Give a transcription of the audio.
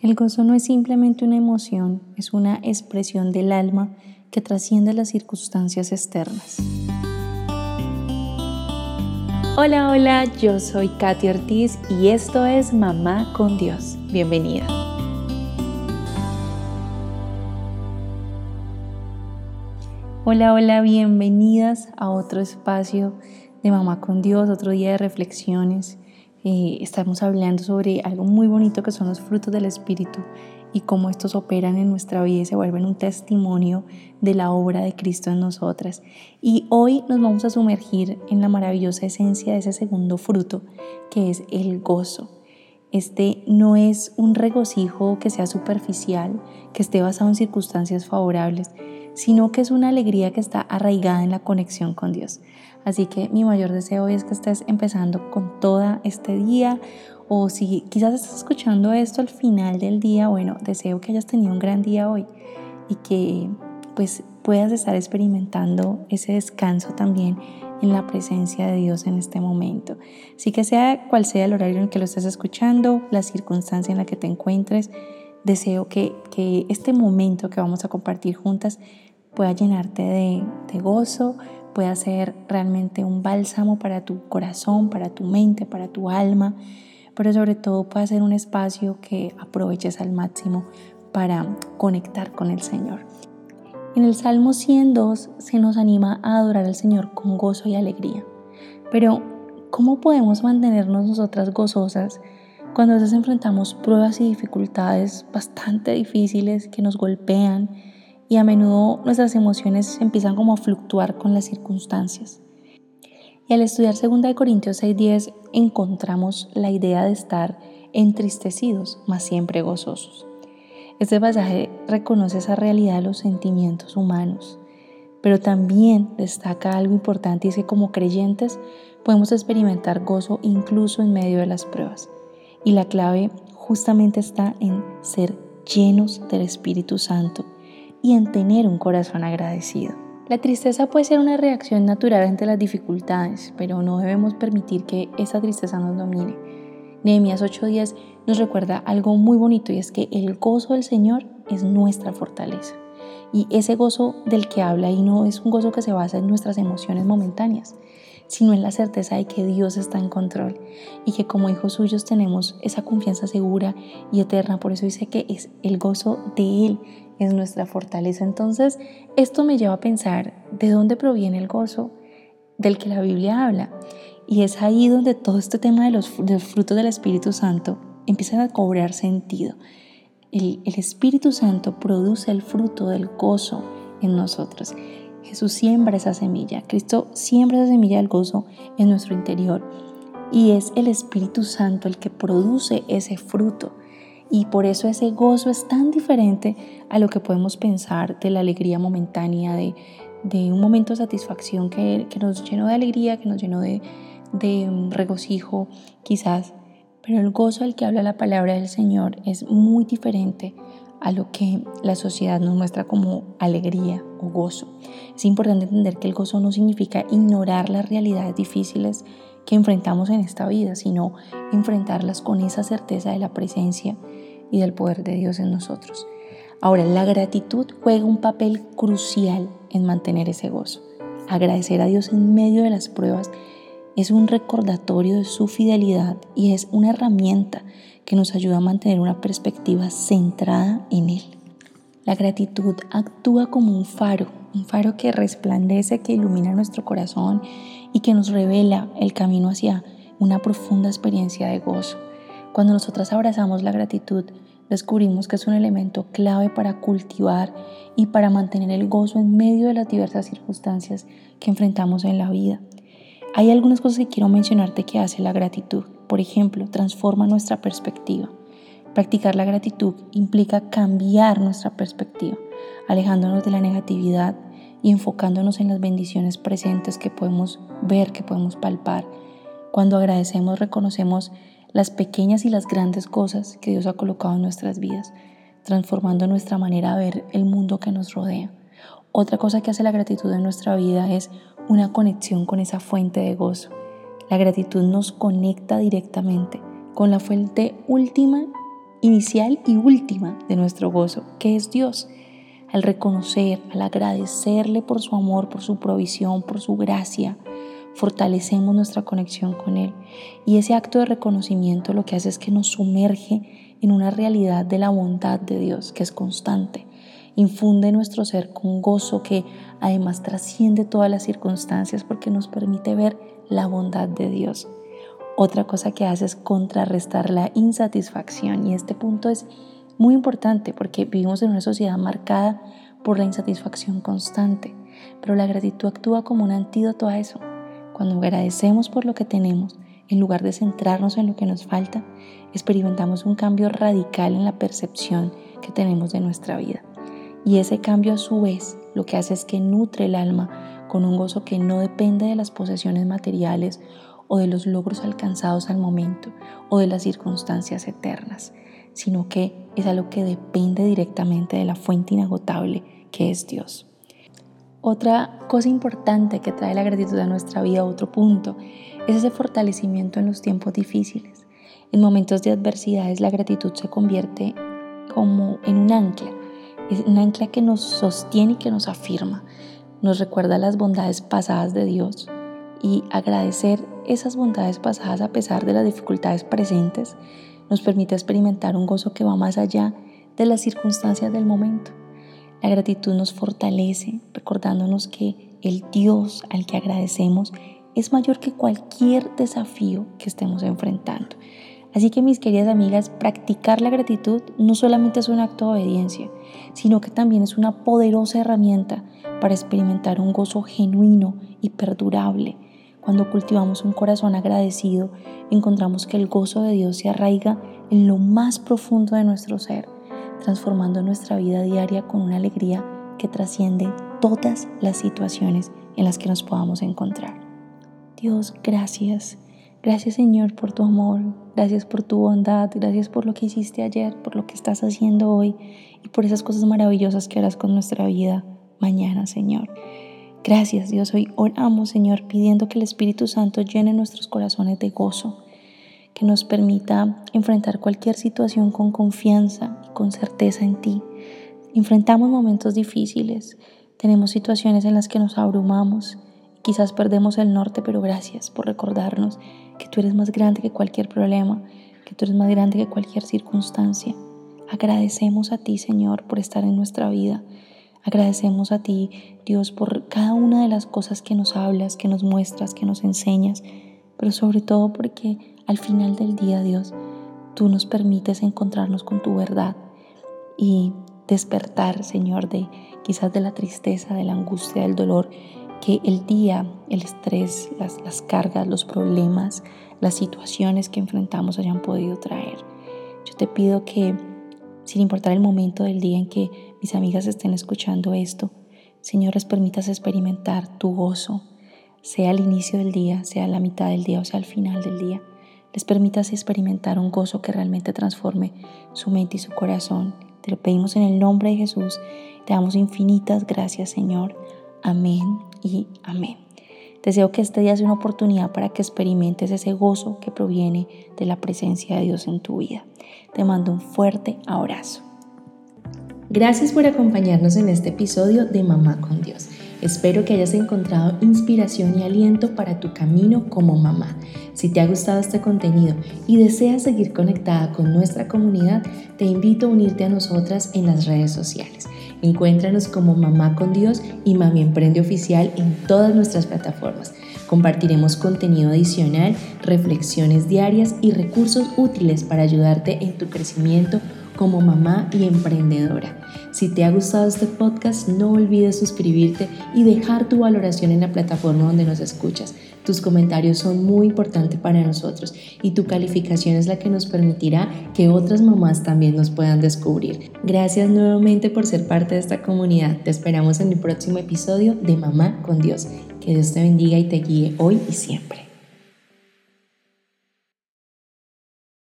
El gozo no es simplemente una emoción, es una expresión del alma que trasciende las circunstancias externas. Hola, hola, yo soy Katy Ortiz y esto es Mamá con Dios. Bienvenida. Hola, hola, bienvenidas a otro espacio de Mamá con Dios, otro día de reflexiones. Estamos hablando sobre algo muy bonito que son los frutos del Espíritu y cómo estos operan en nuestra vida y se vuelven un testimonio de la obra de Cristo en nosotras. Y hoy nos vamos a sumergir en la maravillosa esencia de ese segundo fruto, que es el gozo. Este no es un regocijo que sea superficial, que esté basado en circunstancias favorables, sino que es una alegría que está arraigada en la conexión con Dios. Así que mi mayor deseo es que estés empezando con todo este día o si quizás estás escuchando esto al final del día, bueno, deseo que hayas tenido un gran día hoy y que pues puedas estar experimentando ese descanso también en la presencia de Dios en este momento. Así que sea cual sea el horario en el que lo estés escuchando, la circunstancia en la que te encuentres, deseo que, que este momento que vamos a compartir juntas pueda llenarte de, gozo, pueda ser realmente un bálsamo para tu corazón, para tu mente, para tu alma, pero sobre todo pueda ser un espacio que aproveches al máximo para conectar con el Señor. En el Salmo 102 se nos anima a adorar al Señor con gozo y alegría. Pero, ¿cómo podemos mantenernos nosotras gozosas cuando a veces enfrentamos pruebas y dificultades bastante difíciles que nos golpean y a menudo nuestras emociones empiezan como a fluctuar con las circunstancias. Y al estudiar 2 Corintios 6:10 encontramos la idea de estar entristecidos, mas siempre gozosos. Este pasaje reconoce esa realidad de los sentimientos humanos, pero también destaca algo importante y es que como creyentes podemos experimentar gozo incluso en medio de las pruebas. Y la clave justamente está en ser llenos del Espíritu Santo y en tener un corazón agradecido. La tristeza puede ser una reacción natural ante las dificultades, pero no debemos permitir que esa tristeza nos domine. Nehemías 8:10 nos recuerda algo muy bonito y es que el gozo del Señor es nuestra fortaleza. Y ese gozo del que habla ahí no es un gozo que se basa en nuestras emociones momentáneas, sino en la certeza de que Dios está en control y que como hijos suyos tenemos esa confianza segura y eterna. Por eso dice que es el gozo de Él, es nuestra fortaleza. Entonces, esto me lleva a pensar de dónde proviene el gozo del que la Biblia habla. Y es ahí donde todo este tema de los, frutos del Espíritu Santo empieza a cobrar sentido. El, el Espíritu Santo produce el fruto del gozo en nosotros. Jesús siembra esa semilla. Cristo siembra esa semilla del gozo en nuestro interior. Y es el Espíritu Santo el que produce ese fruto. Y por eso ese gozo es tan diferente a lo que podemos pensar de la alegría momentánea, de, un momento de satisfacción que, nos llenó de alegría, que nos llenó de, de regocijo quizás. Pero el gozo al que habla la palabra del Señor es muy diferente a lo que la sociedad nos muestra como alegría o gozo. Es importante entender que el gozo no significa ignorar las realidades difíciles que enfrentamos en esta vida, sino enfrentarlas con esa certeza de la presencia y del poder de Dios en nosotros. Ahora, la gratitud juega un papel crucial en mantener ese gozo. Agradecer a Dios en medio de las pruebas es un recordatorio de su fidelidad y es una herramienta que nos ayuda a mantener una perspectiva centrada en Él. La gratitud actúa como un faro, un faro que resplandece, que ilumina nuestro corazón y que nos revela el camino hacia una profunda experiencia de gozo. Cuando nosotras abrazamos la gratitud, descubrimos que es un elemento clave para cultivar y para mantener el gozo en medio de las diversas circunstancias que enfrentamos en la vida. Hay algunas cosas que quiero mencionarte que hace la gratitud. Por ejemplo, transforma nuestra perspectiva. Practicar la gratitud implica cambiar nuestra perspectiva, alejándonos de la negatividad y enfocándonos en las bendiciones presentes que podemos ver, que podemos palpar. Cuando agradecemos, reconocemos las pequeñas y las grandes cosas que Dios ha colocado en nuestras vidas, transformando nuestra manera de ver el mundo que nos rodea. Otra cosa que hace la gratitud en nuestra vida es una conexión con esa fuente de gozo. La gratitud nos conecta directamente con la fuente última inicial y última de nuestro gozo, que es Dios. Al reconocer, al agradecerle por su amor, por su provisión, por su gracia, fortalecemos nuestra conexión con Él. Y ese acto de reconocimiento lo que hace es que nos sumerge en una realidad de la bondad de Dios, que es constante. Infunde nuestro ser con gozo que además trasciende todas las circunstancias porque nos permite ver la bondad de Dios. Otra cosa que hace es contrarrestar la insatisfacción y este punto es muy importante porque vivimos en una sociedad marcada por la insatisfacción constante, pero la gratitud actúa como un antídoto a eso. Cuando agradecemos por lo que tenemos, en lugar de centrarnos en lo que nos falta, experimentamos un cambio radical en la percepción que tenemos de nuestra vida. Y ese cambio a su vez lo que hace es que nutre el alma con un gozo que no depende de las posesiones materiales o de los logros alcanzados al momento o de las circunstancias eternas, sino que es algo que depende directamente de la fuente inagotable que es Dios. Otra cosa importante que trae la gratitud a nuestra vida, otro punto, es ese fortalecimiento en los tiempos difíciles. En momentos de adversidades la gratitud se convierte como en un ancla, es un ancla que nos sostiene y que nos afirma, nos recuerda las bondades pasadas de Dios y agradecer esas bondades pasadas a pesar de las dificultades presentes nos permite experimentar un gozo que va más allá de las circunstancias del momento. La gratitud nos fortalece recordándonos que el Dios al que agradecemos es mayor que cualquier desafío que estemos enfrentando. Así que mis queridas amigas, practicar la gratitud no solamente es un acto de obediencia, sino que también es una poderosa herramienta para experimentar un gozo genuino y perdurable cuando cultivamos un corazón agradecido, encontramos que el gozo de Dios se arraiga en lo más profundo de nuestro ser, transformando nuestra vida diaria con una alegría que trasciende todas las situaciones en las que nos podamos encontrar. Dios, gracias. Gracias Señor por tu amor, gracias por tu bondad, gracias por lo que hiciste ayer, por lo que estás haciendo hoy y por esas cosas maravillosas que harás con nuestra vida mañana, Señor. Gracias Dios, hoy oramos Señor pidiendo que el Espíritu Santo llene nuestros corazones de gozo, que nos permita enfrentar cualquier situación con confianza y con certeza en ti. Enfrentamos momentos difíciles, tenemos situaciones en las que nos abrumamos, quizás perdemos el norte, pero gracias por recordarnos que tú eres más grande que cualquier problema, que tú eres más grande que cualquier circunstancia. Agradecemos a ti Señor por estar en nuestra vida. Agradecemos a ti, Dios, por cada una de las cosas que nos hablas, que nos muestras, que nos enseñas, pero sobre todo porque al final del día, Dios, tú nos permites encontrarnos con tu verdad y despertar, Señor, de quizás de la tristeza, de la angustia, del dolor que el día, el estrés, las, las cargas, los problemas, las situaciones que enfrentamos hayan podido traer. Yo te pido que sin importar el momento del día en que mis amigas estén escuchando esto, Señor, les permitas experimentar tu gozo, sea al inicio del día, sea a la mitad del día o sea al final del día. Les permitas experimentar un gozo que realmente transforme su mente y su corazón. Te lo pedimos en el nombre de Jesús. Te damos infinitas gracias, Señor. Amén y amén. Deseo que este día sea una oportunidad para que experimentes ese gozo que proviene de la presencia de Dios en tu vida. Te mando un fuerte abrazo. Gracias por acompañarnos en este episodio de Mamá con Dios. Espero que hayas encontrado inspiración y aliento para tu camino como mamá. Si te ha gustado este contenido y deseas seguir conectada con nuestra comunidad, te invito a unirte a nosotras en las redes sociales. Encuéntranos como Mamá con Dios y Mami Emprende Oficial en todas nuestras plataformas. Compartiremos contenido adicional, reflexiones diarias y recursos útiles para ayudarte en tu crecimiento como mamá y emprendedora. Si te ha gustado este podcast, no olvides suscribirte y dejar tu valoración en la plataforma donde nos escuchas. Tus comentarios son muy importantes para nosotros y tu calificación es la que nos permitirá que otras mamás también nos puedan descubrir. Gracias nuevamente por ser parte de esta comunidad. Te esperamos en el próximo episodio de Mamá con Dios. Que Dios te bendiga y te guíe hoy y siempre.